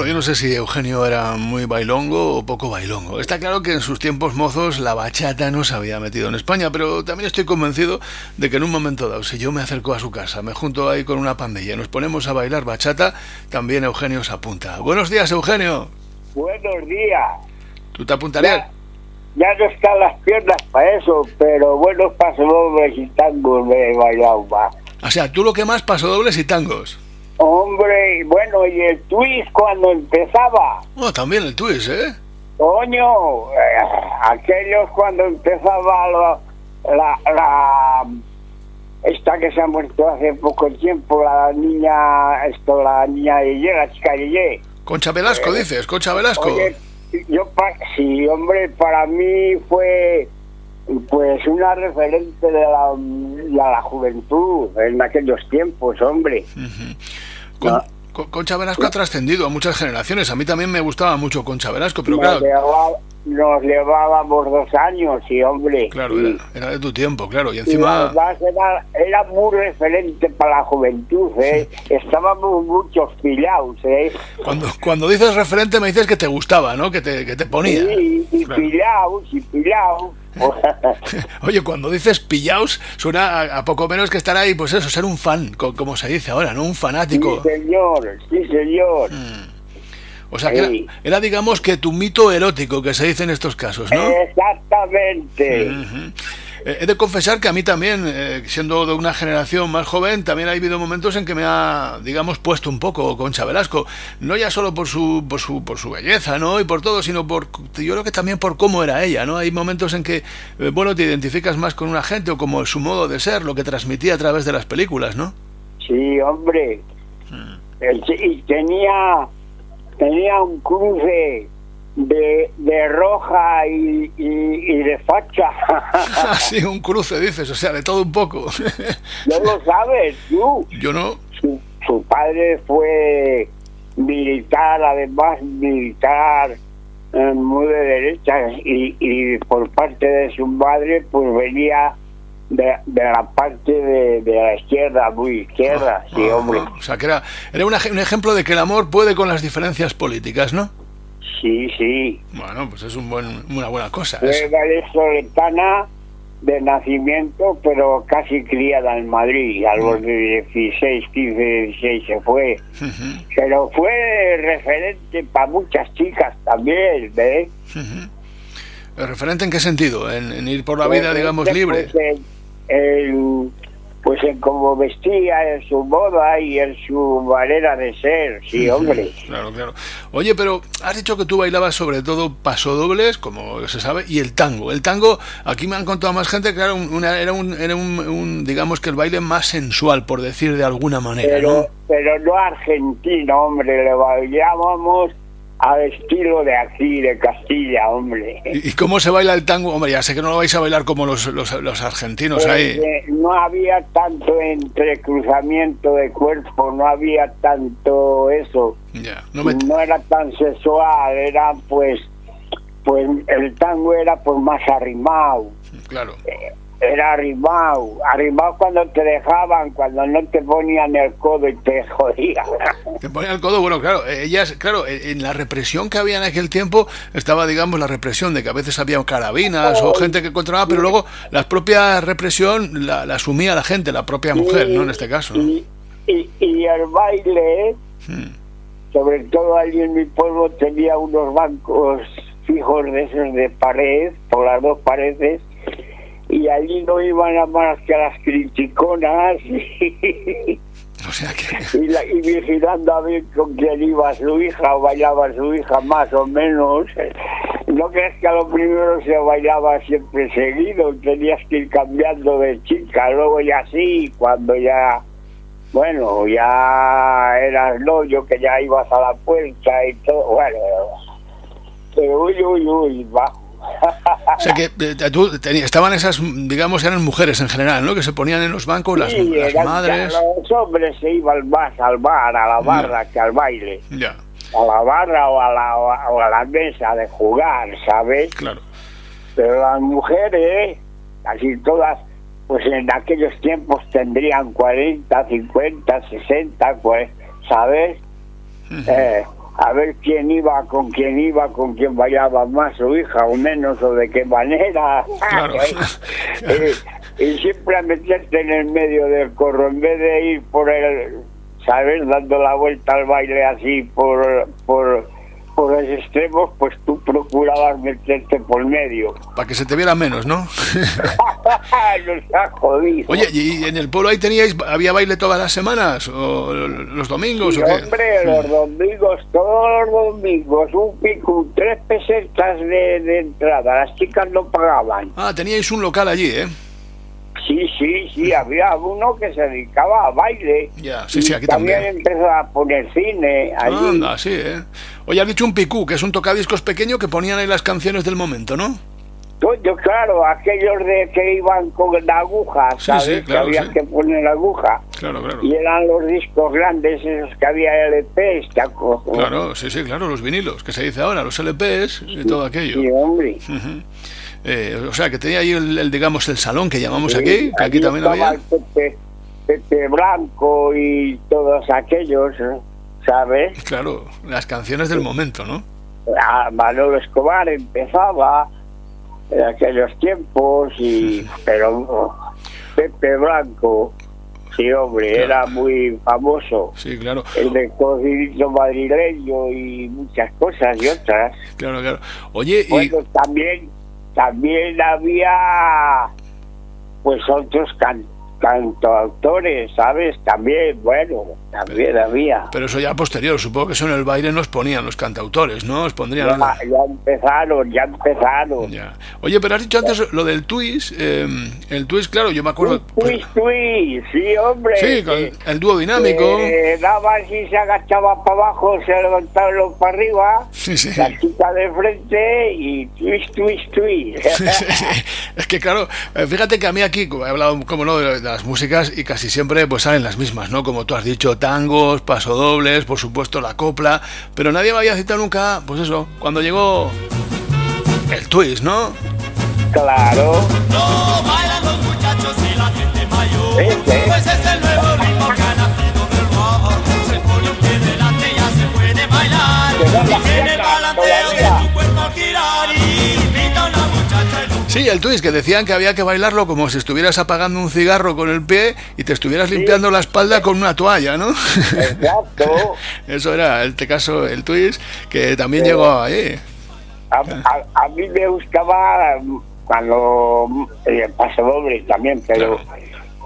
Bueno, yo no sé si Eugenio era muy bailongo o poco bailongo. Está claro que en sus tiempos mozos la bachata no se había metido en España, pero también estoy convencido de que en un momento dado, si yo me acerco a su casa, me junto ahí con una pandilla y nos ponemos a bailar bachata, también Eugenio se apunta. Buenos días, Eugenio. Buenos días. ¿Tú te apuntarías? Ya, ya no están las piernas para eso, pero buenos pasodobles y tangos me he bailado más. O sea, tú lo que más pasodobles y tangos. Hombre, bueno, y el twist cuando empezaba. Bueno, también el twist, ¿eh? Coño, eh, aquellos cuando empezaba la, la, la- esta que se ha muerto hace poco tiempo, la niña, esto, la niña Yeye, la chica Yeye. Concha Velasco, dices, Concha Velasco. Oye, yo, pa- sí, hombre, para mí fue pues una referente de la, de la juventud en aquellos tiempos, hombre. Con- no. Con- Concha Velasco ha trascendido a muchas generaciones. A mí también me gustaba mucho Concha Velasco, pero nos, claro, llevaba- nos llevábamos dos años, sí, hombre. claro, era, era de tu tiempo, claro. Y Y encima, era, era muy referente para la juventud, ¿eh? Estábamos muchos pillados, ¿eh? cuando, cuando dices referente me dices que te gustaba, ¿no? Que te, que te ponía. Sí, y Claro. pillados, y pillados. Oye, cuando dices pillaos, suena a, a poco menos que estar ahí, pues eso, ser un fan, co- como se dice ahora, ¿no? Un sí, fanático. señor, sí, señor. O sea, que era, Sí. era, digamos, que tu mito erótico que se dice en estos casos, ¿no? Exactamente. He de confesar que a mí también, eh, siendo de una generación más joven, también ha habido momentos en que me ha, digamos, puesto un poco Concha Velasco. No ya solo por su, por su, por su belleza, ¿no? Y por todo, sino por, yo creo que también por cómo era ella, ¿no? Hay momentos en que, eh, bueno, te identificas más con una gente o como su modo de ser, lo que transmitía a través de las películas, ¿no? Sí, hombre. El- y tenía, tenía un cruce de, de roja y, y, y de facha. Así, un cruce, dices, o sea, de todo un poco. no lo sabes tú. yo no. Su, su padre fue militar, además militar eh, muy de derecha y, y por parte de su madre pues venía de, de la parte de, de la izquierda, muy izquierda, sí, Ah, hombre. O sea, que era, era un un ejemplo de que el amor puede con las diferencias políticas, ¿no? Sí, sí. Bueno, pues es un buen, una buena cosa. Fue eso. vallesoletana de nacimiento, pero casi criada en Madrid. A los 16, 15, 16 se fue. Ujú, Pero fue referente para muchas chicas también, ¿ves? ujú. ¿El ¿Referente en qué sentido? ¿En, en ir por la vida, digamos, Pues, libre? Pues en, en- pues en cómo vestía, en su moda y en su manera de ser, sí, hombre. Claro, claro. Oye, pero has dicho que tú bailabas sobre todo pasodobles, como se sabe, y el tango. El tango, aquí me han contado más gente, claro, un- una- era, un, era un, un, digamos que el baile más sensual, por decir de alguna manera, Pero, ¿no? pero no argentino, hombre, le bailábamos al estilo de aquí, de Castilla, hombre. ¿Y, cómo se baila el tango? Hombre, ya sé que no lo vais a bailar como los, los, los argentinos Pues, ahí. eh, no había tanto entrecruzamiento de cuerpo, no había tanto eso. Ya, no me... no era tan sexual, era pues, pues el tango era pues más arrimado, Claro. Era arrimado, arrimado cuando te dejaban, cuando no te ponían el codo y te jodían. Te ponía el codo, bueno, claro, eh, ellas, claro, eh, en la represión que había en aquel tiempo estaba, digamos, la represión de que a veces había carabinas o gente que controlaba, pero luego la propia represión la, la asumía la gente, la propia mujer, ¿no? En este caso, ¿no? Y, y, y el baile, Hmm. sobre todo allí en mi pueblo, tenía unos bancos fijos de esos de pared, por las dos paredes, y allí no iban a más que a las criticonas y, O sea que... y, la- y vigilando a ver con quién iba su hija o bailaba su hija más o menos. No crees que a lo primero se bailaba siempre seguido, tenías que ir cambiando de chica, luego ya sí, cuando ya bueno, ya eras yo que ya ibas a la puerta y todo, bueno, pero uy, uy, uy, bajo. O sea que eh, tú, estaban esas, digamos, eran mujeres en general, ¿no? Que se ponían en los bancos, las, madres. Los hombres se iban más al bar, a la barra, que al baile. Ya. A la barra o a la, o a la mesa de jugar, ¿sabes? Claro. Pero las mujeres, casi todas, pues en aquellos tiempos tendrían 40, 50, 60, pues, ¿sabes? eh, a ver quién iba, con quién iba, con quién bailaba más su hija o menos o de qué manera. Claro. y, y, siempre a meterte en el medio del corro en vez de ir por el, ¿sabes? Dando la vuelta al baile así por, por por los extremos, pues tú procurabas meterte por medio. Para que se te viera menos, ¿no? Nos ha jodido. Oye, ¿y en el pueblo ahí teníais, había baile todas las semanas? ¿O los domingos? Sí, o qué? hombre, los domingos, todos los domingos, un pico, tres pesetas de, de entrada. Las chicas no pagaban. Ah, teníais un local allí, ¿eh? Sí, sí, sí, había uno que se dedicaba a baile. Ya, sí, sí, aquí también. también. empezó a poner cine allí. Anda, sí, ¿eh? Oye, has dicho un picú, que es un tocadiscos pequeño que ponían ahí las canciones del momento, ¿no? Coño, claro, aquellos de que iban con la aguja, Sí, ¿sabes? sí, claro, que había sí. que poner la aguja. Claro, claro. Y eran los discos grandes, esos que había LPs, ¿te acuerdas? Claro, sí, sí, claro, los vinilos, que se dice ahora, los LPs y todo aquello. Sí, hombre. Ujú. Eh, o sea, que tenía ahí el, el, digamos, el salón que llamamos aquí, que aquí también había. Pepe, Pepe Blanco y todos aquellos. ¿sabes? Claro, las canciones del momento, ¿no? A Manolo Escobar empezaba en aquellos tiempos y pero Pepe Blanco sí hombre Claro. era muy famoso Sí, claro, el de cocinito madrileño y muchas cosas y otras claro, claro. Oye, y bueno también también había pues otros can, cantautores sabes también bueno también había pero eso ya posterior, supongo que eso en el baile nos ponían los cantautores, ¿no? Os pondrían ya, ya empezaron ya empezaron Ya. Oye, pero has dicho antes lo del twist, eh, el twist, claro, yo me acuerdo. pues, Twist, twist, sí, hombre. sí, con el dúo dinámico. que daba así, se agachaba para abajo, se levantaba los para arriba, Sí, sí. la chica de frente y twist, twist, twist. es que claro, eh, fíjate que a mí aquí como he hablado como no de las músicas y casi siempre pues salen las mismas, ¿no? Como tú has dicho, tangos, pasodobles, por supuesto la copla, pero nadie me había citado nunca, pues eso, cuando llegó el twist, ¿no? claro. Lo bailan los muchachos y la gente mayor. Este. Pues es el nuevo ritmo que ha nacido del rock. Se pone un pie delante ya se puede bailar. Sí, el twist, que decían que había que bailarlo como si estuvieras apagando un cigarro con el pie y te estuvieras limpiando la espalda con una toalla, ¿no? Exacto. Eso era, en este caso, el twist, que también Pero- llegó ahí. A, a- a mí me gustaba cuando eh, paso doble también, pero Claro.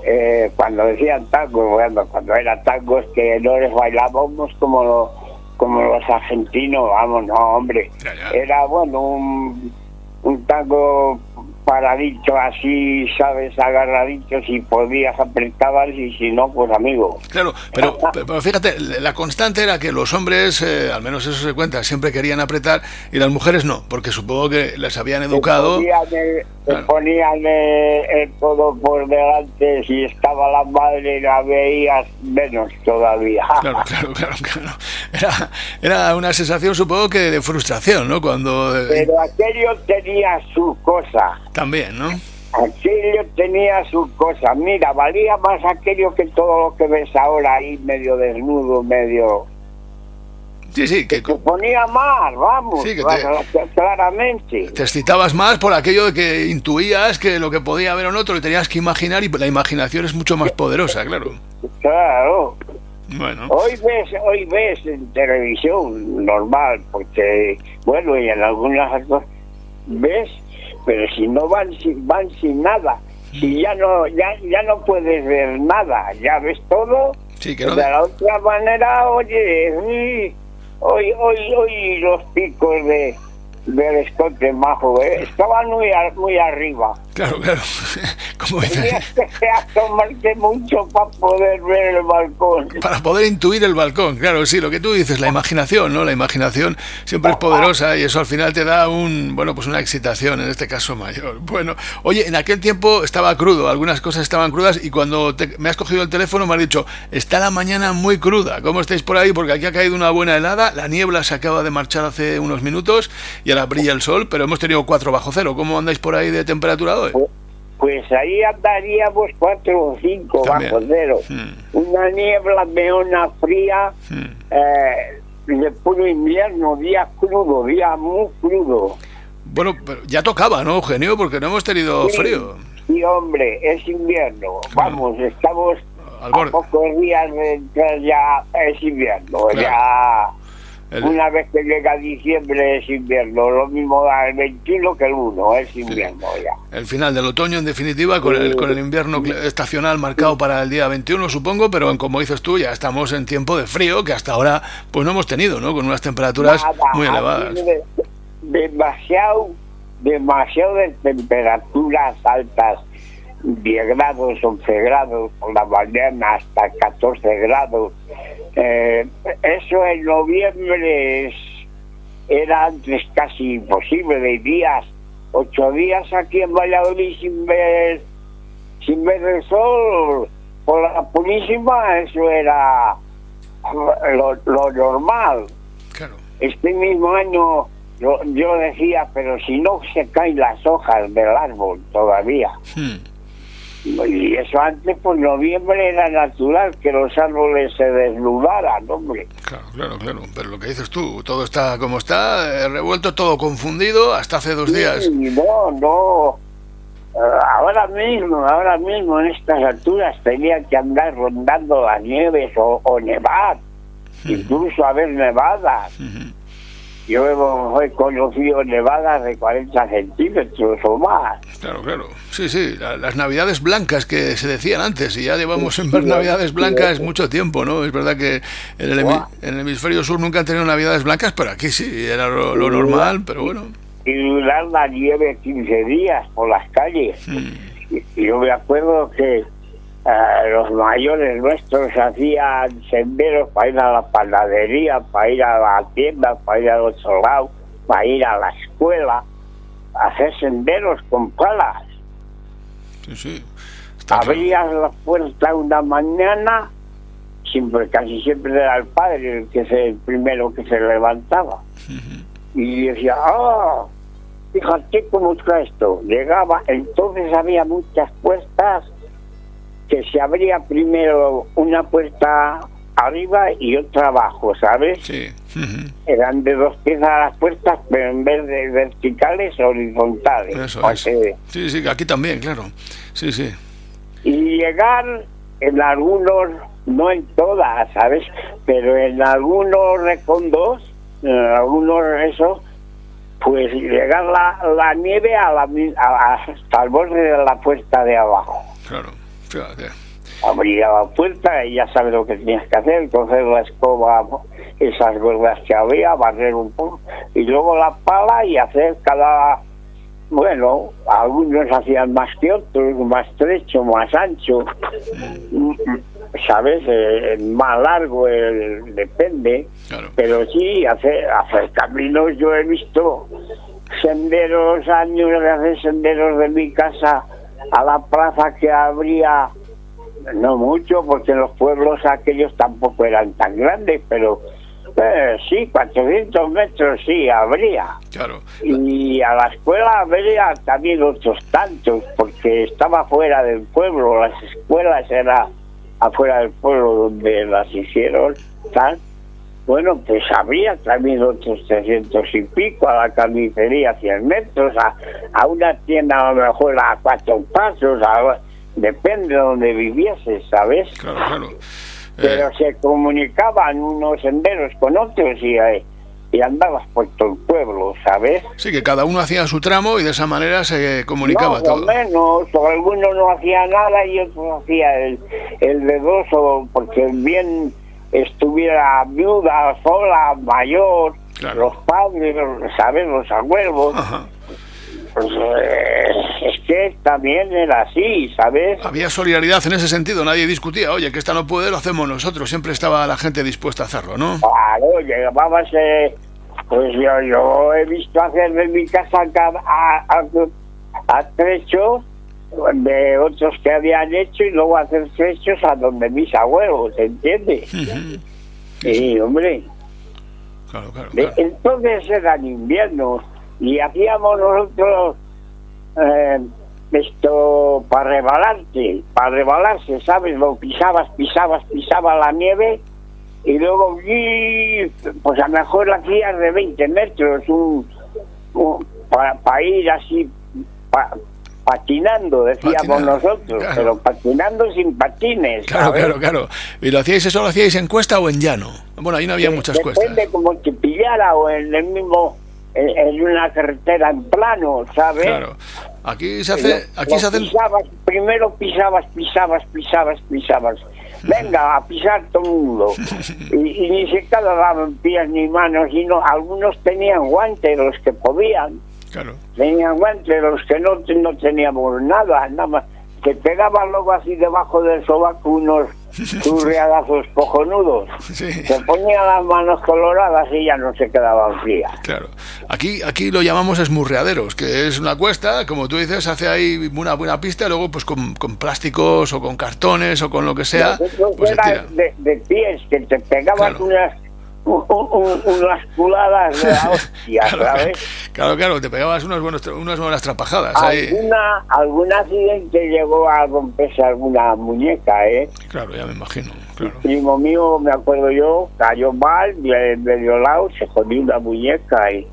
eh, cuando decían tangos, bueno, cuando eran tangos que no les bailábamos como los, como los argentinos, vamos, no, hombre. Era, bueno, un, un tango paradito así, sabes, agarradito, si podías apretabas y si no, pues amigo. Claro, pero, pero fíjate, la constante era que los hombres, eh, al menos eso se cuenta, siempre querían apretar y las mujeres no, porque supongo que les habían educado. Te ponían, el, te Claro. ponían el, el codo por delante, si estaba la madre la veías menos todavía. Claro, claro, claro, claro. Era, era una sensación, supongo que de frustración, ¿no? Cuando. eh, Pero aquello tenía su cosa, también, ¿no? aquello tenía su cosa. Mira, valía más aquello que todo lo que ves ahora ahí medio desnudo, medio... Sí, sí, que Se ponía más, vamos, Sí, que te- claramente. te excitabas más por aquello de que intuías que lo que podía haber en otro lo tenías que imaginar y la imaginación es mucho más poderosa, claro. Claro. Bueno, Hoy ves, hoy ves en televisión normal, porque, bueno, y en algunas cosas ves, pero si no van sin, van sin nada, si ya no, ya, ya no puedes ver nada, ya ves todo, sí, que no. de la otra manera, oye, hoy, hoy, hoy los picos de del escote majo, ¿eh? estaban muy, a- muy arriba. Claro, claro. como Tenías que asomarte mucho para poder ver el balcón. para poder intuir el balcón. Claro, sí, lo que tú dices, la imaginación, ¿no? La imaginación siempre es poderosa y eso al final te da un, bueno, pues una excitación, en este caso mayor. Bueno, oye, en aquel tiempo estaba crudo, algunas cosas estaban crudas y cuando te- me has cogido el teléfono me has dicho, está la mañana muy cruda. ¿Cómo estáis por ahí? Porque aquí ha caído una buena helada, la niebla se acaba de marchar hace unos minutos y ahora brilla el sol, pero hemos tenido 4 bajo cero. ¿Cómo andáis por ahí de temperatura hoy? Pues ahí andaríamos cuatro o cinco También. bajo cero. Hmm. Una niebla meona fría, Hmm. eh, de puro invierno, día crudo, día muy crudo. Bueno, pero ya tocaba, ¿no, Eugenio? Porque no hemos tenido Sí, frío. Sí, hombre, es invierno. Vamos, estamos Al a pocos días de entrar ya, es invierno. Claro. Ya El- una vez que llega diciembre es invierno. Lo mismo da el 21 que el 1, es invierno ya. El final del otoño, en definitiva, con el, con el invierno estacional marcado para el día 21, supongo, pero como dices tú, ya estamos en tiempo de frío, que hasta ahora pues no hemos tenido, ¿no? Con unas temperaturas Nada, muy elevadas. de- demasiado, demasiado de temperaturas altas, 10 grados, 11 grados por la mañana hasta 14 grados. Eh, eso en noviembre es- era antes casi imposible, de días, ocho días aquí en Valladolid sin ver, sin ver el sol por la purísima, eso era lo, lo normal Claro. este mismo año yo, yo decía, pero si no se caen las hojas del árbol todavía. Hmm. Y eso antes, por noviembre era natural que los árboles se desnudaran, hombre. Claro, claro, claro. Pero lo que dices tú, todo está como está, eh, revuelto, todo confundido, hasta hace dos días. No, no. Eh, Ahora mismo, ahora mismo en estas alturas tenían que andar rondando las nieves o, o nevar, incluso haber nevadas. Yo hemos he conocido nevadas de 40 centímetros o más. Claro, claro. Sí, sí, la- las navidades blancas que se decían antes, y ya llevamos en Sí, navidades blancas sí. mucho tiempo, ¿no? Es verdad que en el, hemi- en el hemisferio sur nunca han tenido navidades blancas, pero aquí sí, era lo, lo normal, pero bueno. y durar la nieve 15 días por las calles. Hmm. Y- y Yo me acuerdo que eh, los mayores nuestros hacían senderos para ir a la panadería, para ir a la tienda, para ir al otro lado, para ir a la escuela, hacer senderos con palas. Sí, sí. Está claro. Abrías la puerta una mañana, siempre, casi siempre era el padre el que se, el primero que se levantaba. Y decía, ah, fíjate cómo está esto. Llegaba, entonces había muchas puertas que se abría primero una puerta arriba y otra abajo, ¿sabes? Sí. Eran de dos piezas las puertas, pero en vez de verticales, horizontales. Eso es. que- Sí, sí, aquí también, claro. Sí, sí. y llegar en algunos, no en todas, ¿sabes? Pero en algunos recondos, en algunos eso, pues llegar la, la nieve a la, a- hasta el borde de la puerta de abajo. Claro. Abría la puerta y ya sabes lo que tenías que hacer, coger la escoba, esas gordas que había, barrer un poco, y luego la pala y hacer cada, bueno, algunos hacían más que otros, más estrecho, más ancho, sabes, Eh, más largo, el- depende, Claro. pero sí, hacer, hacer caminos, yo he visto senderos, años de hacer senderos de mi casa a la plaza que habría no mucho, porque los pueblos aquellos tampoco eran tan grandes, pero eh, sí, 400 metros sí habría. Claro. Y a la escuela habría también otros tantos, porque estaba fuera del pueblo, las escuelas eran afuera del pueblo donde las hicieron, tal. Bueno, pues habría también otros 300 y pico, a la carnicería 100 metros, a, a una tienda a lo mejor a cuatro pasos, a- depende de donde vivieses, ¿sabes? Claro, claro. Pero Eh, se comunicaban unos senderos con otros y, eh, y andabas por todo el pueblo, ¿sabes? sí, que cada uno hacía su tramo y de esa manera se comunicaba no, todo. o menos, o alguno no hacía nada y otro hacía el, el de dos, o porque bien estuviera viuda, sola, mayor, Claro. los padres, ¿sabes? Los abuelos. Ajá. pues, eh, es que también era así, ¿sabes? Había solidaridad en ese sentido, nadie discutía, oye, que esta no puede, lo hacemos nosotros, siempre estaba la gente dispuesta a hacerlo, ¿no? Claro, llegábamos, eh, pues yo, yo he visto hacer de mi casa a, a, a, a trechos de otros que habían hecho y luego hacer trechos a donde mis abuelos, ¿entiendes? Sí, hombre. Claro, claro, De- claro. entonces eran inviernos y hacíamos nosotros eh, esto para rebalarte, para rebalarse, ¿sabes? Lo pisabas, pisabas, pisabas la nieve y luego, ¡y! pues a lo mejor hacías de 20 metros un, para ir así pa- patinando, decíamos Patinando, nosotros, claro. pero patinando sin patines. Claro, ¿sabes? claro, claro. ¿Y lo hacíais eso, lo hacíais en cuesta o en llano? Bueno, ahí no había muchas cuestas. Depende como te pillara o en el mismo, en, en una carretera en plano, ¿sabes? Claro. Aquí se hace, aquí lo se pisabas, primero pisabas, pisabas, pisabas, pisabas. Venga, a pisar todo el mundo. Y, y ni siquiera daban pies ni manos, sino algunos tenían guantes, los que podían. Claro. Tenían guantes, los que no, no teníamos nada, nada más. Que pegaban luego así debajo del sobaco unos churriadazos cojonudos. Sí. Se ponían las manos coloradas y ya no se quedaban frías. Claro. Aquí, aquí lo llamamos esmurreaderos, que es una cuesta, como tú dices, hace ahí una buena pista y luego pues con, con plásticos o con cartones o con lo que sea, pues se era tira. de, de pies, que te pegaban Claro. unas, un- un- unas culadas de la hostia, Claro, ¿sabes? claro, claro, te pegabas unos buenos, unas buenas trapajadas ahí. Alguna, algún accidente llegó a romperse alguna muñeca, ¿eh? Claro, ya me imagino, claro. primo mío, me acuerdo yo, cayó mal, le- medio lado, se jodió una muñeca y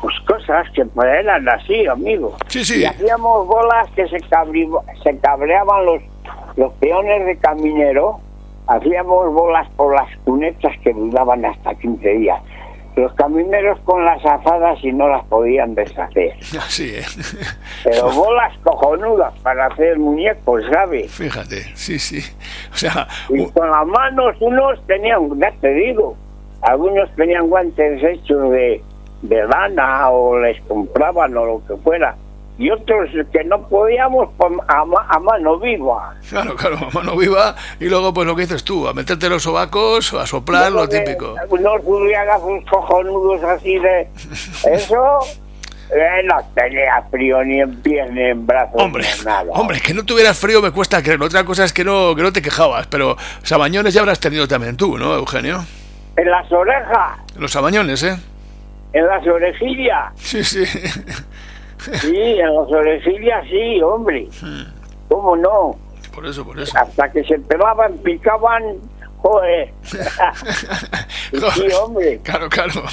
pues cosas que pues eran así, amigo. Sí, sí. Y hacíamos bolas que se, cabri- se cabreaban los, los peones de caminero, hacíamos bolas por las cunetas que duraban hasta 15 días. Los camineros con las azadas y no las podían deshacer. Así, ¿eh? Pero bolas cojonudas para hacer muñecos, ¿sabes? Fíjate, sí, sí. O sea, Y con las manos unos tenían, ya te digo, algunos tenían guantes hechos de, de lana o les compraban o lo que fuera. Y otros que no podíamos pues, a, ma- a mano viva. claro, claro, a mano viva y luego pues lo que dices tú, a meterte los sobacos, a soplar, lo Luego típico. Unos zurriagazos cojonudos así de... Eso... eh, no tenía frío ni en pies ni en brazos Hombre, ni nada. hombre, que no tuvieras frío me cuesta creerlo. Otra cosa es que no, que no te quejabas, pero sabañones ya habrás tenido también tú, ¿no, Eugenio? En las orejas, Los sabañones, ¿eh? en las orejillas. Sí, sí. Sí, en las orejillas sí, hombre. ¿Cómo no? Por eso, por eso. Hasta que se pelaban, picaban, joder. sí, hombre. Claro, claro.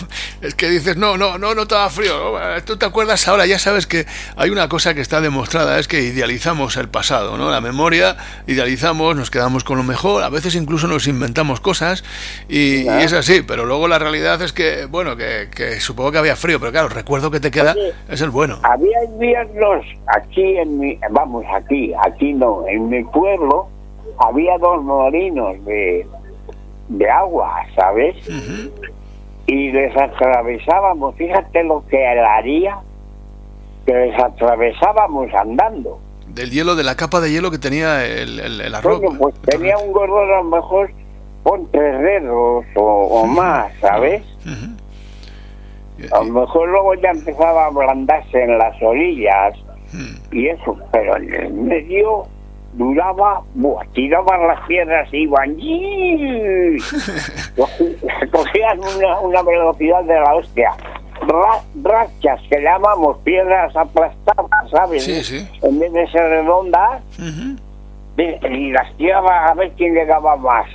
Es que dices, no, no, no, no da frío. Tú te acuerdas ahora, ya sabes que hay una cosa que está demostrada, es que idealizamos el pasado, ¿no? La memoria, idealizamos, nos quedamos con lo mejor, a veces incluso nos inventamos cosas y, y es así, pero luego la realidad es que, bueno, que, que supongo que había frío, pero claro, el recuerdo que te queda Oye. es el bueno. Había inviernos aquí en mi, vamos, aquí, aquí no, en mi pueblo había dos molinos de, de agua, ¿sabes? Y les atravesábamos, fíjate lo que haría, que les atravesábamos andando. Del hielo, de la capa de hielo que tenía el, el, el arroz. Pues tenía un gordo a lo mejor con tres dedos o, o más, ¿sabes? A lo mejor luego ya empezaba a ablandarse en las orillas y eso, pero en el medio duraba, buah, tiraban las piedras y iban, cogían una, una velocidad de la hostia. Ra- rachas que llamamos piedras aplastadas, ¿sabes? Sí, sí. En vez de ser redondas, y las tiraba a ver quién llegaba más,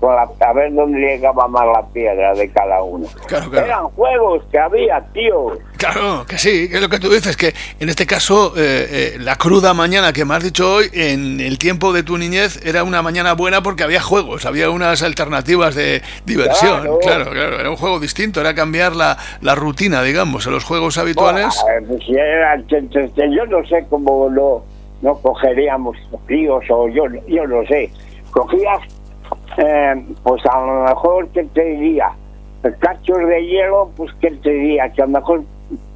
con la- a ver dónde llegaba más la piedra de cada uno. Claro, claro. Eran juegos que había, tío. Claro, que sí, que es lo que tú dices, que en este caso eh, eh, la cruda mañana que me has dicho hoy, en el tiempo de tu niñez era una mañana buena porque había juegos, había unas alternativas de diversión, Claro. claro, claro, era un juego distinto, era cambiar la, la rutina, digamos, en los juegos habituales. Eh, pues era- yo no sé cómo no, no cogeríamos fríos o yo, yo no sé. Cogías, eh, pues a lo mejor, ¿qué te diría? Cachos de hielo, pues ¿qué te diría? Que a lo mejor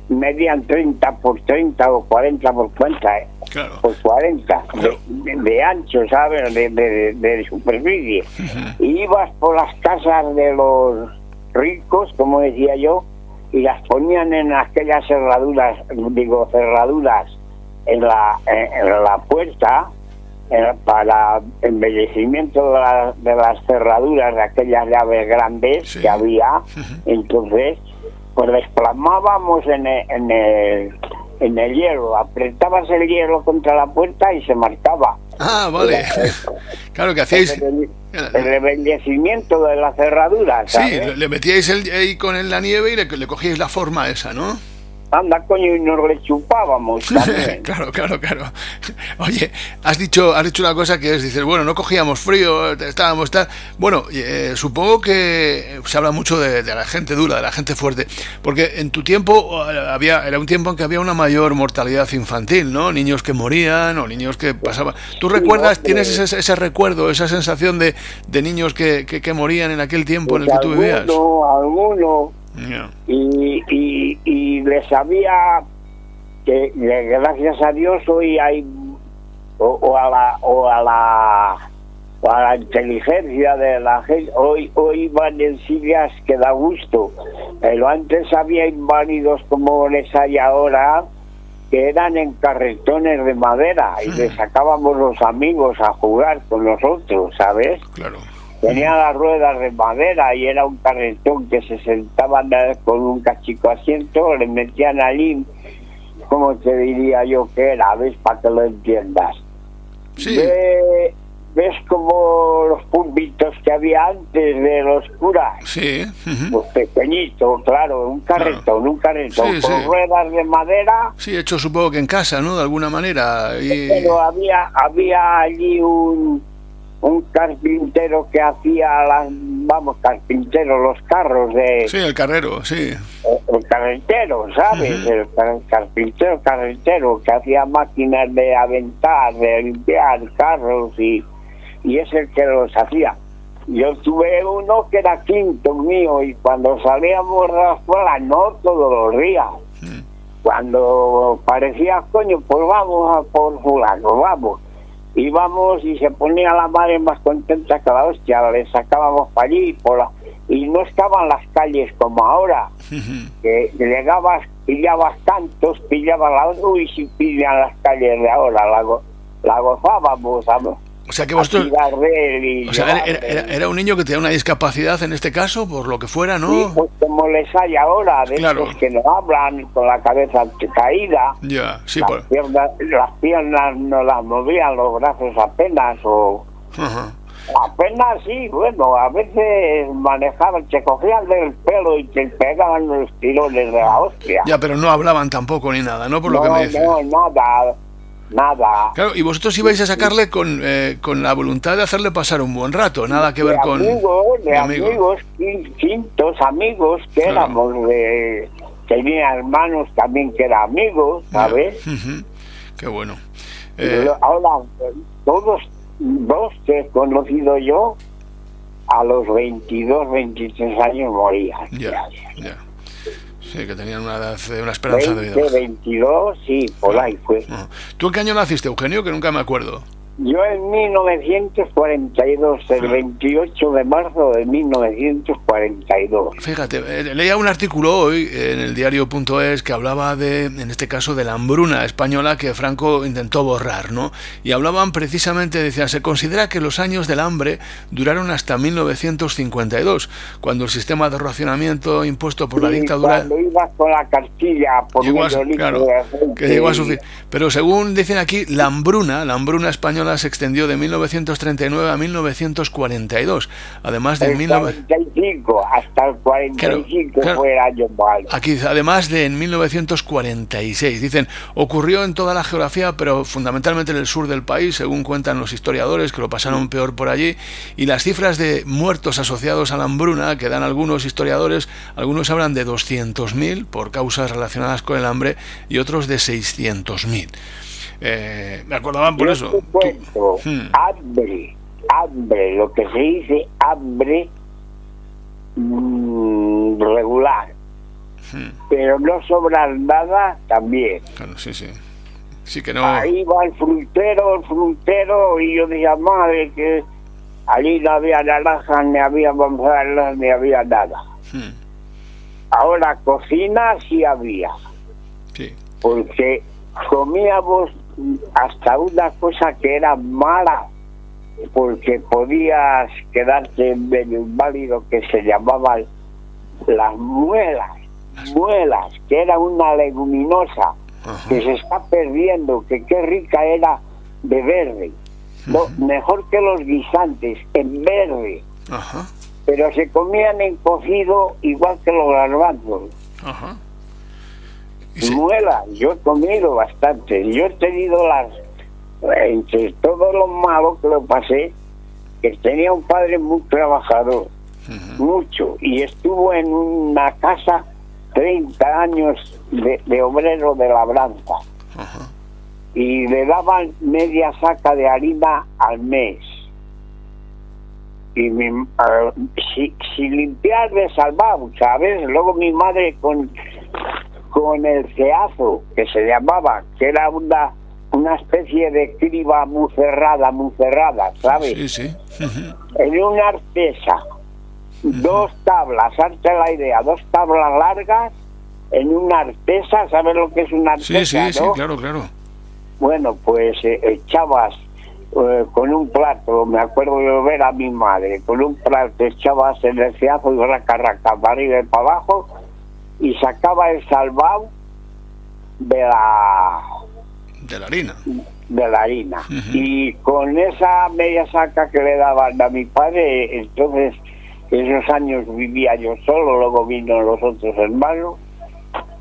medían 30 por 30 o 40 por 40, ¿eh? Claro. por 40 Claro. de, de ancho, ¿sabes? De, de- de superficie. Y ibas por las casas de los ricos, como decía yo, y las ponían en aquellas cerraduras, digo, cerraduras en la, en, en la puerta eh, para embellecimiento de, la- de las cerraduras de aquellas llaves grandes Sí. que había. Entonces, pues desplamábamos en el, en el en el hielo, apretabas el hielo contra la puerta y se marcaba. Ah, vale. Claro que hacíais. El, el embellecimiento de la cerradura, Sí, ¿sabes? le- le metíais el, ahí con la nieve y le, le cogíais la forma esa, ¿no? Anda, coño, y nos le chupábamos claro, claro, claro. Oye, has dicho, has dicho una cosa que es, dices, bueno, no cogíamos frío, estábamos tal. Bueno, eh, supongo que se habla mucho de, de la gente dura, de la gente fuerte, porque en tu tiempo eh, había, era un tiempo en que había una mayor mortalidad infantil, ¿no? Niños que morían o niños que pasaban. ¿Tú recuerdas, tienes ese, ese recuerdo, esa sensación de, de niños que, que, que morían en aquel tiempo en el Pues que tú vivías? alguno, y, y, y les había que que gracias a Dios hoy hay o, o a la o a la o a la inteligencia de la gente hoy hoy van en sillas que da gusto. Pero antes había inválidos como les hay ahora que eran en carretones de madera y les sacábamos los amigos a jugar con nosotros sabes Claro. Tenía las ruedas de madera y era un carretón que se sentaban con un cachico asiento, le metían allí, como te diría yo que era? ¿Ves? Para que lo entiendas. Sí. Ve- ¿Ves como los pulpitos que había antes de los curas? Sí. ujú. Pues pequeñito, claro, un carretón, un carretón Sí, con sí. ruedas de madera, Sí, hecho supongo que en casa, ¿no? De alguna manera. Y... pero había había allí un un carpintero que hacía las vamos carpintero los carros de Sí, el carrero, sí. el carretero sabes el car- carpintero carretero que hacía máquinas de aventar de limpiar carros y y es el que los hacía. Yo tuve uno que era quinto mío y cuando salíamos de la escuela no todos los días. Cuando parecía coño pues vamos a por fulano vamos íbamos y se ponía la madre más contenta que la hostia. Le sacábamos para allí por la- y no estaban las calles como ahora que llegabas pillabas tantos pillabas la uy si pillan las calles de ahora la, la gozábamos a, O sea que vosotros... O sea, era, era- era un niño que tenía una discapacidad en este caso, por lo que fuera, ¿no? Sí, pues como les hay ahora de Claro. que no hablan con la cabeza caída Ya, sí, las, por... piernas, las piernas no las movían, los brazos apenas, o apenas sí, bueno, a veces manejaban, te cogían del pelo y te pegaban los tirones de la hostia. Ya, pero no hablaban tampoco ni nada, ¿no? Por lo no, que me dices. no, nada, nada. Claro, y vosotros ibais a sacarle con, eh, con la voluntad de hacerle pasar un buen rato, nada que ver con... amigos, de de amigo. amigos, quin- quintos amigos que Claro. éramos de... Tenía hermanos también que eran amigos, ¿sabes? Ujú. Qué bueno. Eh, Ahora, todos dos que he conocido yo, a los 22, 23 años morían. ya, ya. Sí, que tenían una, edad, eh, una esperanza de 20, vida. 22, sí, por ahí fue. Ajá. ¿Tú en qué año naciste, Eugenio? Que nunca me acuerdo. Yo en 1942, el 28 de marzo de 1942. Fíjate, eh, leía un artículo hoy en el diario.es que hablaba de, en este caso, de la hambruna española que Franco intentó borrar, ¿no? Y hablaban precisamente, decían, se considera que los años del hambre duraron hasta 1952, cuando el sistema de racionamiento impuesto por la dictadura Cuando ibas con la cartilla por llegó a, claro, que llegó a su fin. Pero según dicen aquí, la hambruna, la hambruna española se extendió de 1939 a 1942, además de El 19... 45, hasta el 45 Claro, claro. fue el año malo. Aquí, además de en 1946. Dicen, ocurrió en toda la geografía, pero fundamentalmente en el sur del país, según cuentan los historiadores, que lo pasaron peor por allí. Y las cifras de muertos asociados a la hambruna, que dan algunos historiadores, algunos hablan de 200.000 por causas relacionadas con el hambre y otros de 600.000. Eh, me acordaban por Yo eso. cuento, Hmm. hambre, hambre, lo que se dice hambre mm, regular. Hmm. pero no sobrar nada también. Claro, sí, sí. Sí que no. Ahí va el frutero, el frutero, y yo decía, madre, que allí no había naranjas, ni había manzanas, ni había nada. Hmm, Ahora cocina sí había, Sí. porque comíamos hasta una cosa que era mala, porque podías quedarte medio inválido que se llamaban las muelas, muelas, que era una leguminosa Ajá. que se está perdiendo, que qué rica era de verde. No, mejor que los guisantes, en verde, Ajá. pero se comían en cocido igual que los garbanzos. Ajá. Sí. Muela, yo he comido bastante. Yo he tenido las. Entre todo lo malo que lo pasé, que tenía un padre muy trabajador, mucho, y estuvo en una casa 30 años de, de obrero de labranza, Ajá. y le daban media saca de harina al mes. Y mi, ah, si, si limpiar de salvado, ¿sabes? Luego mi madre con con el ceazo, que se llamaba, que era una, una especie de criba muy cerrada, muy cerrada, ¿sabes? Sí, sí. En una artesa, dos tablas, hazte la idea, dos tablas largas en una artesa, ¿sabes lo que es una Sí, artesa? sí, sí, no? claro, claro. Bueno, pues eh, echabas eh, con un plato, me acuerdo de ver a mi madre, con un plato echabas en el ceazo y raca, raca, para arriba y para abajo, y sacaba el salvado de la De la harina. de la harina. Ujú. Y con esa media saca que le daban a mi padre, entonces esos años vivía yo solo, luego vino los otros hermanos,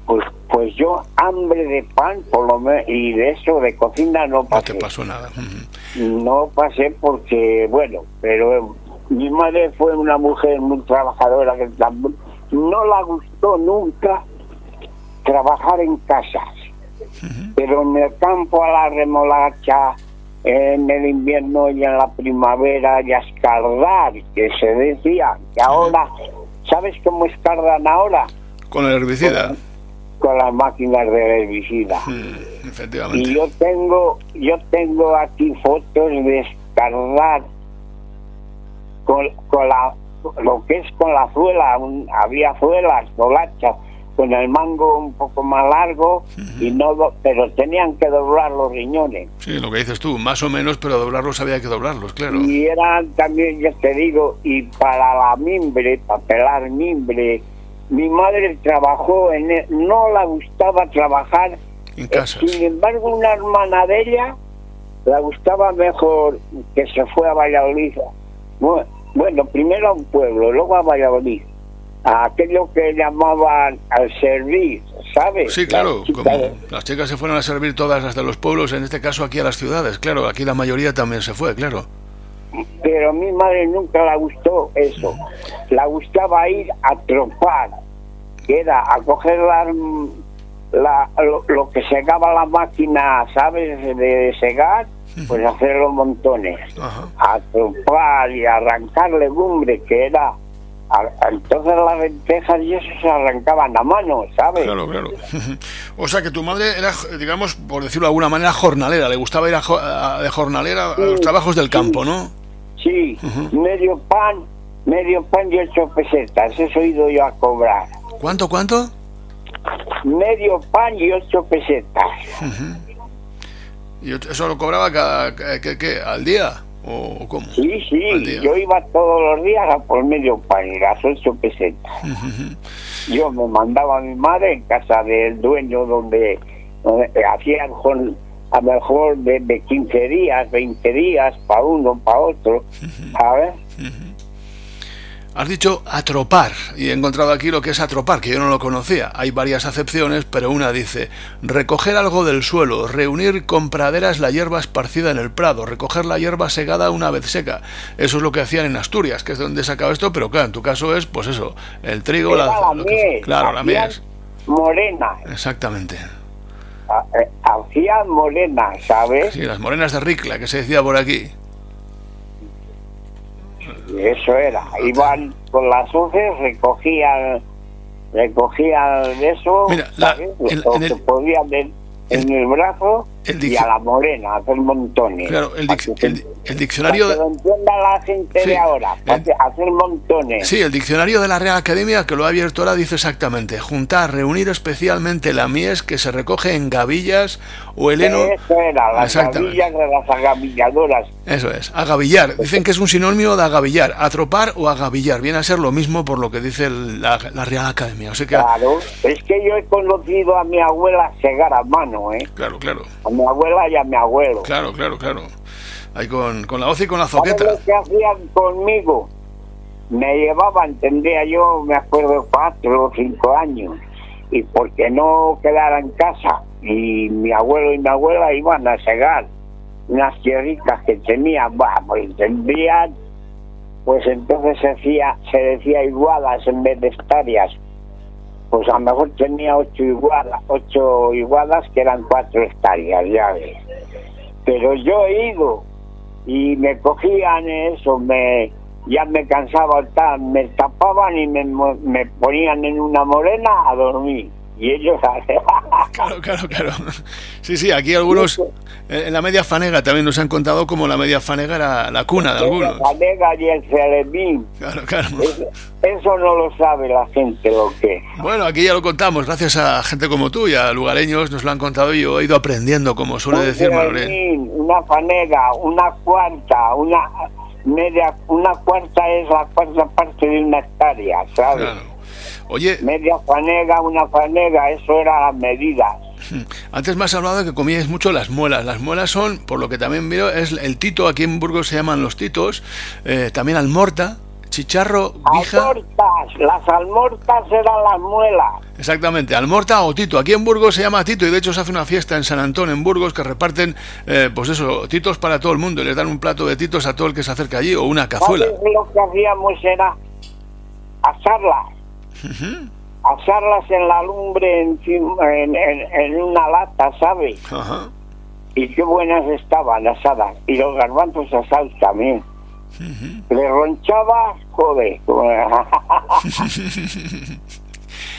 pues pues yo hambre de pan por lo menos y de eso de cocina no No pasé. te pasó nada. Ujú. No pasé porque, bueno, pero mi madre fue una mujer muy trabajadora que tam- no la gustó nunca trabajar en casas, pero en el campo a la remolacha, en el invierno y en la primavera y a escardar, que se decía que ahora, ¿sabes cómo escardan ahora? Con el herbicida. Con las máquinas de herbicida. Mm, efectivamente. Y yo tengo, yo tengo aquí fotos de escardar con, con la, lo que es con la zuela, un- había zuelas, colachas, con el mango un poco más largo, y no, do- pero tenían que doblar los riñones. Sí, lo que dices tú, más o menos, pero doblarlos había que doblarlos, claro. Y eran también, ya te digo, y para la mimbre, para pelar mimbre, mi madre trabajó en, e- no la gustaba trabajar En Eh, casas. Sin embargo, una hermana de ella la gustaba mejor que se fue a Valladolid. Bu- Bueno, primero a un pueblo, luego a Valladolid. A aquello que llamaban al servir, ¿sabes? Sí, claro, Las chicas como las chicas se fueron a servir todas hasta los pueblos, en este caso aquí a las ciudades, claro, aquí la mayoría también se fue, claro. Pero a mi madre nunca la gustó eso. La gustaba ir a tropar, que era a coger la, la- lo, lo que segaba la máquina, ¿sabes? De segar, pues hacerlo montones. Ajá. y arrancar legumbre, que era. a- entonces las lentejas y eso se arrancaban a mano, ¿sabes? Claro, claro. O sea que tu madre era, digamos, por decirlo de alguna manera, jornalera, le gustaba ir a a- de jornalera a los trabajos del sí. campo, ¿no? Sí, medio pan, medio pan y ocho pesetas, eso he ido yo a cobrar. ¿Cuánto, cuánto? Medio pan y ocho pesetas. ¿Y eso lo cobraba cada, ¿qué, qué, al día? ¿O cómo? Sí, sí, yo iba todos los días a por medio pan las ocho pesetas. Yo me mandaba a mi madre en casa del dueño donde, donde hacían con a lo mejor de, de 15 días, 20 días, para uno, para otro, ¿sabes? Has dicho atropar y he encontrado aquí lo que es atropar, que yo no lo conocía. Hay varias acepciones, pero una dice recoger algo del suelo, reunir con praderas la hierba esparcida en el prado, recoger la hierba segada una vez seca. Eso es lo que hacían en Asturias, que es donde he sacado esto, pero claro, en tu caso es, pues eso, el trigo, Era la lo que- claro, la mies. Morena, Exactamente. ha- eh, hacían morena, ¿sabes? Sí, las morenas de Ricla, que se decía por aquí. Eso era. Iban con las hoces, recogían recogían eso, Mira, la- podían ver en el brazo y a la morena, hacer montones. Claro, el, dic- que diccionario... para que lo entienda la gente Sí, de ahora, hacer montones. Sí, el diccionario de la Real Academia, que lo ha abierto ahora, dice exactamente, juntar, reunir especialmente la mies que se recoge en gavillas o el heno... Eso era, las Exactamente. gavillas de las agavilladoras. Eso es, agavillar. Dicen que es un sinónimo de agavillar, atropar o agavillar. Viene a ser lo mismo por lo que dice la, la Real Academia. O sea que, Claro, es que yo he conocido a mi abuela segar a mano, ¿eh? claro, claro, A mi abuela y a mi abuelo. claro, claro, claro. Ahí con, con la hoz y con la ¿Sabes zoqueta. lo que hacían conmigo? Me llevaban, tendría yo, me acuerdo, cuatro o cinco años. Y porque no quedara en casa. Y mi abuelo y mi abuela iban a segar unas tierritas que tenían, bah, pues tendrían, pues entonces se, hacía, se decía iguadas en vez de hectáreas. Pues a lo mejor tenía ocho iguadas, ocho iguadas que eran cuatro hectáreas, ya ves. Pero yo he ido y me cogían eso, me ya me cansaba tal, me tapaban y me, me ponían en una morena a dormir. Y ellos Claro, claro, claro. Sí, sí, aquí algunos, eh, en la media fanega también nos han contado como la media fanega era la cuna de algunos. la Galega y el Celemín. Claro, claro. Eso, eso no lo sabe la gente lo que es. Bueno, aquí ya lo contamos, gracias a gente como tú y a lugareños nos lo han contado y yo he ido aprendiendo, como suele Un decir. Celemín, una fanega, una cuarta, una media, una cuarta es la cuarta parte de una hectárea, ¿sabes? Claro. Oye, Media fanega, una fanega, eso era la medida. antes me has hablado de que comíais mucho las muelas. Las muelas son, por lo que también miro, es el tito, aquí en Burgos se llaman los titos, eh, también almorta, chicharro, guija. Almortas, las almortas eran las muelas. Exactamente, almorta o tito. Aquí en Burgos se llama tito y de hecho se hace una fiesta en San Antón, en Burgos, que reparten, eh, pues eso, titos para todo el mundo y les dan un plato de titos a todo el que se acerca allí o una cazuela. ¿Sabes lo que hacíamos era asarlas? Asarlas en la lumbre encima, en, en- en una lata, ¿sabes? Y qué buenas estaban asadas. Y los garbanzos asados también. Le ronchaba, joder.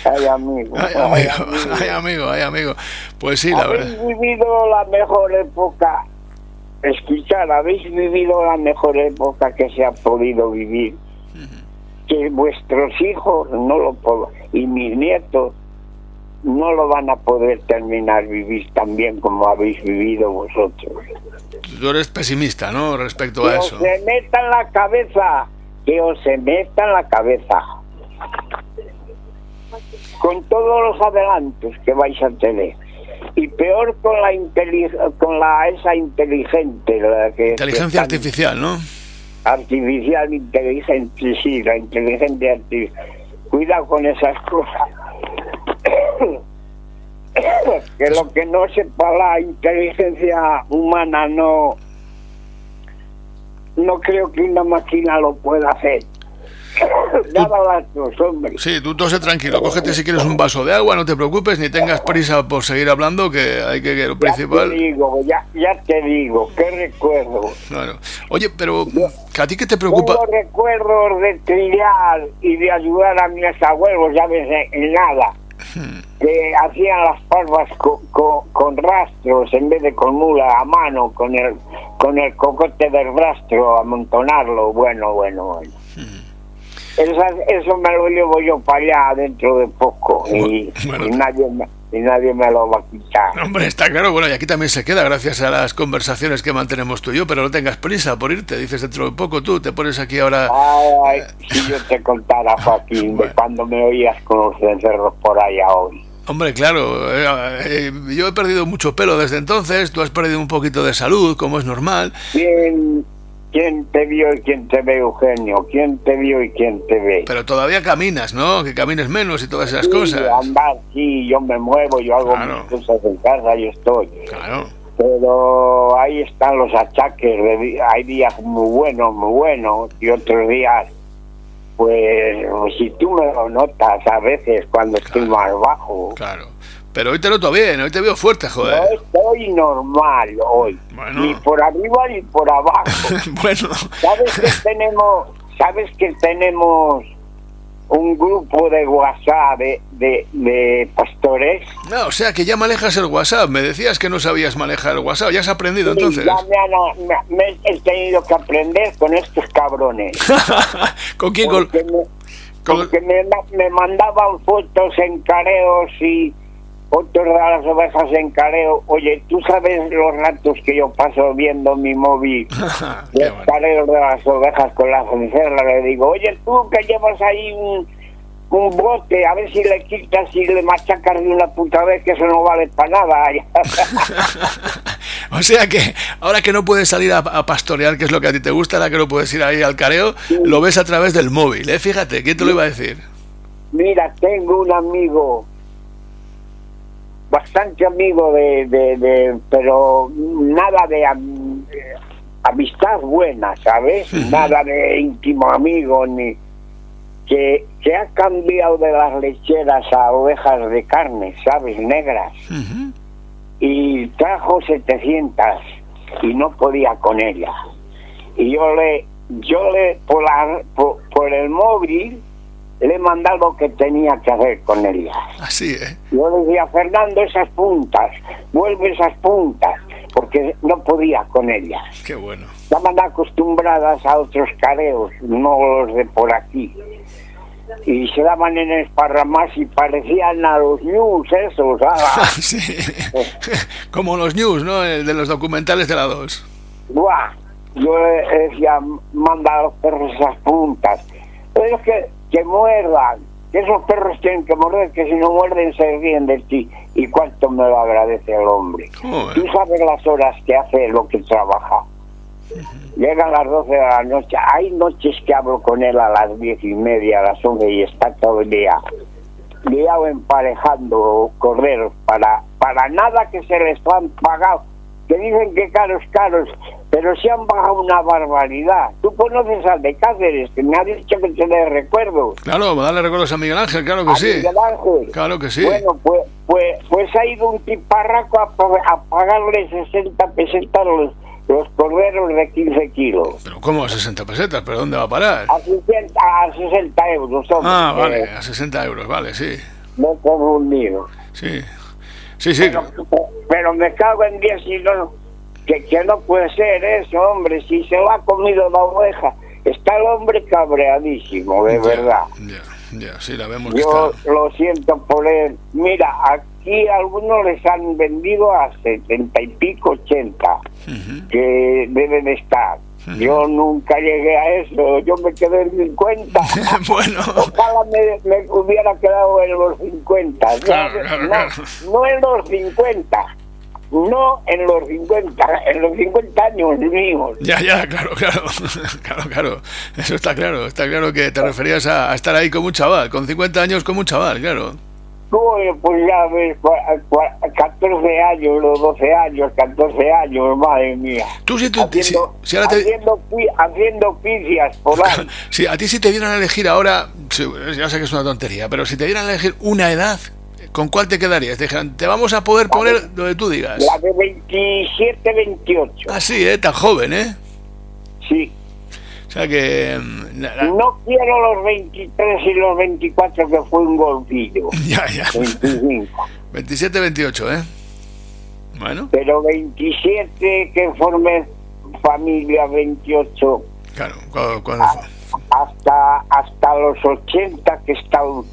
Ay, amigo. Ay, ay, amigo, ay, amigo, ay, amigo. Pues sí, la habéis verdad. vivido la mejor época. Escuchar, habéis vivido la mejor época que se ha podido vivir. Que vuestros hijos no lo y mis nietos no lo van a poder terminar vivir tan bien como habéis vivido vosotros. Tú eres pesimista, ¿no? Respecto a Que os eso. se meta en la cabeza, que os se meta en la cabeza. Con todos los adelantos que vais a tener. Y peor con la con la esa inteligente, la que Inteligencia que están- artificial, ¿no? Artificial inteligente, sí, la inteligencia artificial. Cuidado con esas cosas. que lo que no sepa la inteligencia humana no no creo que una máquina lo pueda hacer. Nada las dos, hombre. Sí, tú tose tranquilo. Cógete si quieres un vaso de agua, no te preocupes, ni tengas prisa por seguir hablando, que hay que que lo Ya principal. te digo, ya, ya te digo, qué recuerdo. Claro. Oye, pero ¿que ¿a ti qué te preocupa? Tengo recuerdos de trillar y de ayudar a mis abuelos, ya ves, en, en nada. Que hacían las co- co- con rastros en vez de con mula a mano, con el, con el cocote del rastro, amontonarlo. Bueno, bueno, bueno. Esas- eso me lo llevo yo para allá dentro de poco y, Bueno. y nadie, me- y nadie me lo va a quitar. Hombre, está claro, bueno, y aquí también se queda gracias a las conversaciones que mantenemos tú y yo, pero no tengas prisa por irte, dices dentro de poco tú, te pones aquí ahora... Ay, si yo te contara, Joaquín, de Bueno. cuando me oías con los cencerros por allá hoy. Hombre, claro, eh, eh, yo he perdido mucho pelo desde entonces, tú has perdido un poquito de salud, como es normal. ¿Quién, quién te vio y quién te ve, Eugenio? ¿Quién te vio y quién te ve? Pero todavía caminas, ¿no? Que camines menos y todas esas Sí, cosas. andar, sí, yo me muevo, yo hago Claro. mis cosas en casa, yo estoy. Claro. Pero ahí están los achaques, hay días muy buenos, muy buenos, y otros días, pues, si tú me lo notas a veces cuando estoy más bajo. Claro. Pero hoy te noto bien, hoy te veo fuerte, No joder. estoy normal hoy, Bueno. ni por arriba ni por abajo. bueno, ¿Sabes que tenemos, sabes que tenemos un grupo de WhatsApp de, de, de pastores. Ah, o sea que ya manejas el WhatsApp. Me decías que no sabías manejar el WhatsApp. ¿Ya has aprendido entonces? ya me, han- me- me he tenido que aprender con estos cabrones. ¿Con quién? Con- Porque con- porque me, ma- me mandaban fotos en careos y fotos de las ovejas en careo. Oye, ¿tú sabes los ratos que yo paso viendo mi móvil? Los bueno. careos de las ovejas con la cencerra. Le digo, oye, tú que llevas ahí un, un bote, a ver si le quitas y le machacas de una puta vez que eso no vale para nada. O sea que ahora que no puedes salir a, a pastorear, que es lo que a ti te gusta, ahora que no puedes ir ahí al careo, lo ves a través del móvil, ¿eh? Fíjate, ¿quién te lo iba a decir? Mira, tengo un amigo, bastante amigo de, de, de- pero nada de am- eh, amistad buena, ¿sabes? Nada de íntimo amigo, ni que, que ha cambiado de las lecheras a ovejas de carne, ¿sabes? Negras. Y trajo 700 y no podía con ella. Y yo le, yo le, por, la, por, por el móvil, le he mandado lo que tenía que hacer con ella. Así, ¿eh? Yo decía, Fernando, esas puntas, vuelve esas puntas, porque no podía con ellas. Qué bueno. Estaban acostumbradas a otros careos, no los de por aquí. Y se daban en esparramas y parecían a los news esos. ah, Sí. Como los news, ¿no? El de los documentales de la 2. ¡Buah! Yo decía, manda a los perros esas puntas. Pero es que, que muerdan, que esos perros tienen que morder, que si no muerden se ríen de ti. ¿Y cuánto me lo agradece el hombre? Joder. Tú sabes las horas que hace lo que trabaja. Llegan las 12 de la noche. Hay noches que hablo con él a las diez y media, a las 11 y está todo el día liado emparejando corderos para, para nada que se les han pagado. Que dicen que caros, caros, pero se han bajado una barbaridad. Tú conoces al de Cáceres, que me ha dicho que te le recuerdo. Claro, darle recuerdos a Miguel Ángel, claro que A sí. Miguel Ángel. Claro que sí. Bueno, pues, pues, pues ha ido un tiparraco a, a pagarle 60 pesetas los, los corderos de 15 kilos. Pero ¿cómo a 60 pesetas? ¿Pero dónde va a parar? A 60, a 60 euros, hombre. Ah, vale, Eh, a 60 euros, vale, sí. me he confundido. Sí. Sí, sí. Pero, pero me cago en 10 y no, que, que no puede ser eso, hombre. Si se lo ha comido la oveja, está el hombre cabreadísimo, de Ya, verdad. Ya, ya, sí, la vemos que Yo está. lo siento por él. Mira, aquí algunos les han vendido a 70 y pico, 80, Ujú. que deben estar. Yo nunca llegué a eso, yo me quedé en 50. bueno, Ojalá me, me hubiera quedado en los 50. ¿sabes? Claro, claro, no, claro. no en los 50. No en los 50. En los 50 años míos. ya, ya, claro, claro. Claro, claro. Eso está claro. Está claro que te referías a, a estar ahí como un chaval, con 50 años como un chaval, claro. Tuve, pues ya cua- cua- 14 años, los 12 años, 14 años, madre mía. Tú si, tú, si, Haciendo, si ahora te, haciendo, haciendo picias por ahí. si a ti si te dieran a elegir ahora, sí, ya sé que es una tontería, pero si te dieran a elegir una edad, ¿con cuál te quedarías? Te dijeran, te vamos a poder poner donde tú digas. La de 27, 28. Ah, sí, ¿eh? Tan joven, ¿eh? Sí. Sea que... mm, la- la- No quiero los 23 y los 24 que fue un golpillo. Ya, ya. 25. 27, 28, ¿eh? Bueno, Pero 27 que formé familia, 28 claro. ¿cuándo, cuándo fue? hasta hasta los 80 que he estado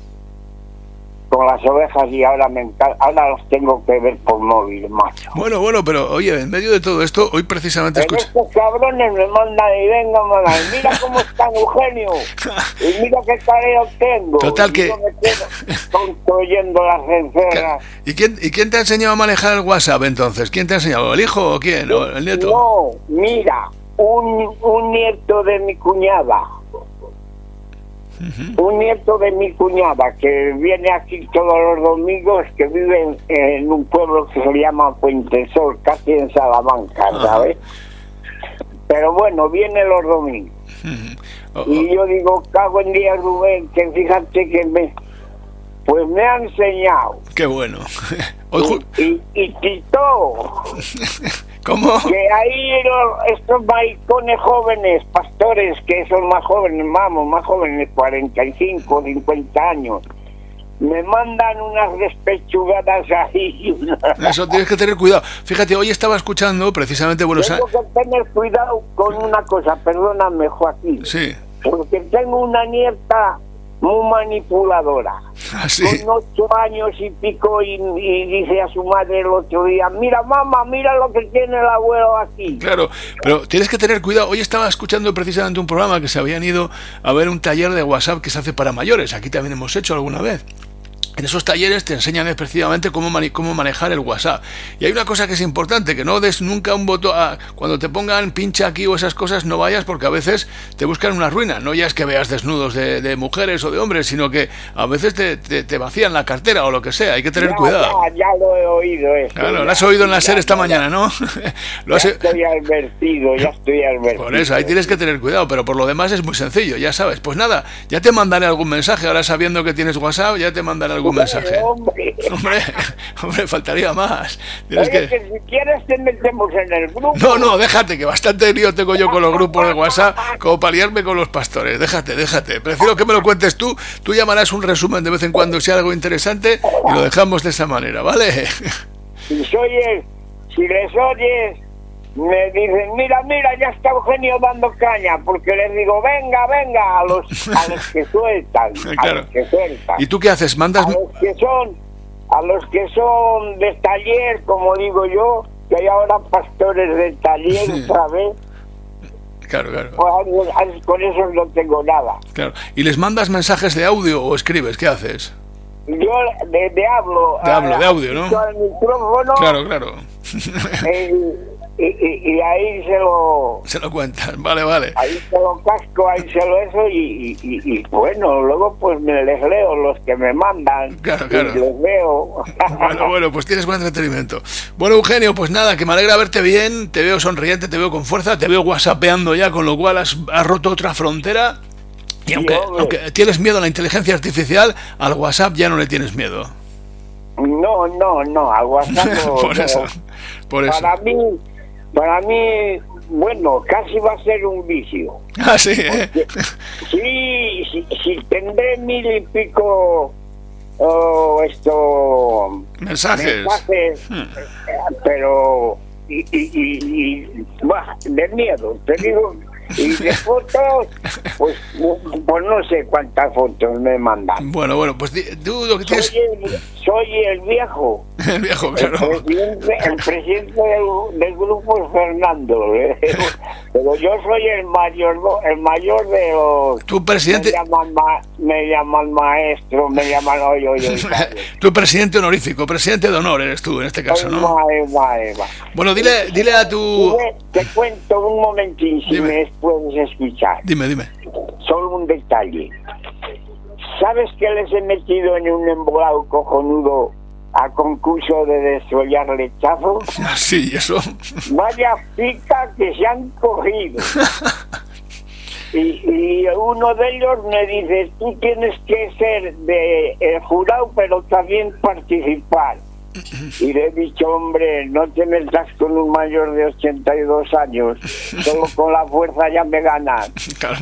con las ovejas y ahora me encar- ahora los tengo que ver por móvil, macho. Bueno, bueno, pero oye, en medio de todo esto, hoy precisamente Pero escuché... estos cabrones me mandan y venga, mandan, mira cómo está Eugenio, y mira qué careo tengo. Total que- oyendo las cencerras. ¿Y quién, ¿Y quién te ha enseñado a manejar el WhatsApp entonces? ¿Quién te ha enseñado? ¿El hijo o quién? ¿O el nieto? No, mira, un, un nieto de mi cuñada, Un nieto de mi cuñada que viene aquí todos los domingos, que vive en, en un pueblo que se llama Puente Sol, casi en Salamanca. ¿sabes? Pero bueno, viene los domingos. Ujú. O- o- Y yo digo, cago en día Rubén, que fíjate que me... Pues me ha enseñado. Qué bueno. Hoy, Y, y, y Tito, ¿Cómo? Que ahí los- estos maricones jóvenes, pastores, que son más jóvenes, vamos, más jóvenes, 45, 50 años, me mandan unas despechugadas ahí. Eso tienes que tener cuidado. Fíjate, hoy estaba escuchando precisamente Buenos Tengo Aires. que tener cuidado con una cosa, perdóname, Joaquín. Sí, Porque tengo una nieta muy manipuladora. así. Con ocho años y pico y, y dice a su madre el otro día, mira mamá, mira lo que tiene el abuelo aquí. Claro, pero tienes que tener cuidado. Hoy estaba escuchando precisamente un programa que se habían ido a ver un taller de WhatsApp que se hace para mayores. Aquí también hemos hecho alguna vez. En esos talleres te enseñan específicamente cómo, cómo manejar el WhatsApp. Y hay una cosa que es importante, que no des nunca un voto a... Cuando te pongan pincha aquí o esas cosas, no vayas porque a veces te buscan una ruina. No ya es que veas desnudos de, de mujeres o de hombres, sino que a veces te, te- te vacían la cartera o lo que sea. Hay que tener Ya, cuidado. Ya, ya lo he oído eso. Claro, ya. lo has oído en la SER esta mañana, ¿no? lo Ya has... estoy advertido, ya estoy advertido. Por eso, ahí tienes que tener cuidado, pero por lo demás es muy sencillo, ya sabes. Pues nada, ya te mandaré algún mensaje, ahora sabiendo que tienes WhatsApp, ya te mandaré algún mensaje. Hombre, Hombre, hombre, faltaría más. Oye, que... que si quieres te metemos en el grupo. No, no, déjate, que bastante lío tengo yo con los grupos de WhatsApp como para liarme con los pastores. Déjate, déjate. Prefiero que me lo cuentes tú. Tú llamarás un resumen de vez en cuando si hay algo interesante y lo dejamos de esa manera, ¿vale? Si oyes, si les oyes, me dicen, mira, mira, ya está Eugenio dando caña, porque les digo, venga, venga, a los, a los que sueltan, a los que sueltan, ¿Y tú qué haces? ¿Mandas...? a los que son, a los que son de taller, como digo yo, que hay ahora pastores de taller, Sí. ¿sabes? Claro, claro, Pues, con eso no tengo nada. claro. ¿Y les mandas mensajes de audio o escribes? ¿Qué haces? Yo de, de hablo, De hablo, de audio, ¿no? al micrófono, Claro, claro. eh, y, y- y ahí se lo Se lo cuentan, vale, vale. ahí se lo casco, ahí se lo eso y, y, y- y, bueno, luego pues me les leo los que me mandan Claro, y claro. les veo. Bueno, bueno, pues tienes buen entretenimiento. Bueno, Eugenio, pues nada, que me alegra verte bien, te veo sonriente, te veo con fuerza, te veo whatsappeando ya, con lo cual has, has roto otra frontera. Y aunque, aunque tienes miedo a la inteligencia artificial, al WhatsApp ya no le tienes miedo. No, no, no, al WhatsApp no, por eso, por eso. Para mí, para mí, bueno, casi va a ser un vicio. Ah, sí, ¿eh? Sí, sí, sí, tendré mil y pico oh, esto Mensajes. mensajes, Hmm. eh, pero y, y, y, y, bah, de miedo, te digo, y de fotos, pues, pues no sé cuántas fotos me mandan. Bueno, bueno, pues tú lo que tienes... Soy el, soy el viejo. El viejo, El claro. presidente, el presidente del, del grupo es Fernando, ¿eh? pero yo soy el mayor, el mayor de los. Tu presidente... Me llaman, ma- me llaman maestro, me llaman hoy, hoy, hoy. Tu presidente honorífico, presidente de honor eres tú en este caso, ¿no? Bueno, dile, dile a tu... Te cuento un momentín si Dime. me puedes escuchar. Dime, dime. Solo un detalle. ¿Sabes que les he metido en un embolado cojonudo a concurso de desollar lechazos? Ah, Sí, eso. Vaya pica que se han cogido. Y, y uno de ellos me dice, tú tienes que ser de el jurado, pero también participar. Y le he dicho, hombre, no te metas con un mayor de 82 años, solo con la fuerza ya me ganas. Claro.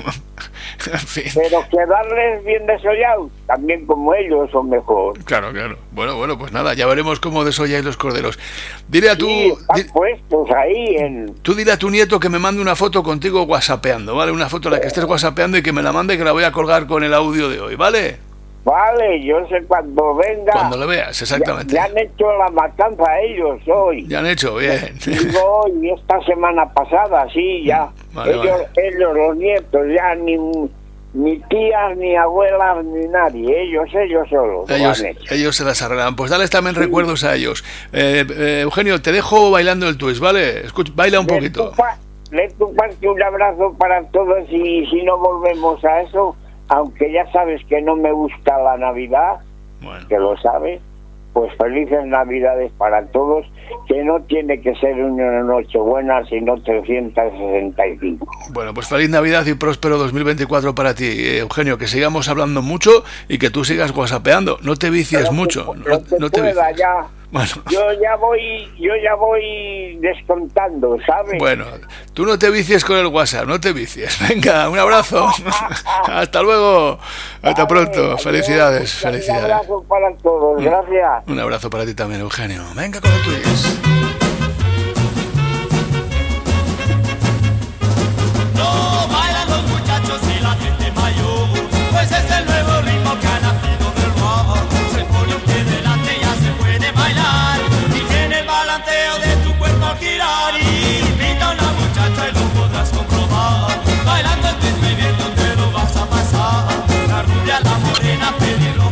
En fin. Pero quedarles bien desollados, también como ellos o mejor. Claro, claro. Bueno, bueno, pues nada, ya veremos cómo desolláis los corderos. Dile a tu, Sí, están di- puestos ahí en... tú dile a tu nieto que me mande una foto contigo whatsappeando, ¿vale? Una foto en la que estés whatsappeando y que me la mande que la voy a colgar con el audio de hoy, ¿vale? Vale, yo sé cuando venga... Cuando lo veas, exactamente. Ya, ya han hecho la matanza ellos hoy. Ya han hecho, bien. Digo hoy, esta semana pasada, sí, ya. Vale, ellos, vale. ellos, los nietos, ya ni, ni tías, ni abuelas, ni nadie. Ellos, ellos solos. lo Ellos, ellos se las arreglan. Pues dales también recuerdos a ellos. Eh, eh, Eugenio, te dejo bailando el twist, ¿vale? Escucha, baila un poquito. tu pa- De tu parte un abrazo para todos y si no volvemos a eso, aunque ya sabes que no me gusta la Navidad, Bueno, que lo sabes, pues felices Navidades para todos, que no tiene que ser una noche buena, sino 365. bueno, pues feliz Navidad y próspero 2024 para ti, eh, Eugenio. Que sigamos hablando mucho y que tú sigas whatsappeando. No te vicies mucho. No, no te pueda vicies. ya, bueno. Yo ya voy, yo ya voy descontando, ¿sabes? Bueno, tú no te vicies con el WhatsApp, no te vicies. Venga, un abrazo. Hasta luego. Hasta pronto. Felicidades, felicidades. Un abrazo para todos, gracias. Un abrazo para ti también, Eugenio. Venga con el tuyo.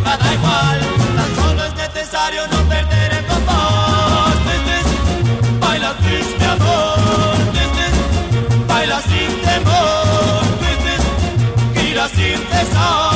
la tan solo es necesario no perder el compás. Tristes, baila triste amor, baila sin temor, gira sin cesar.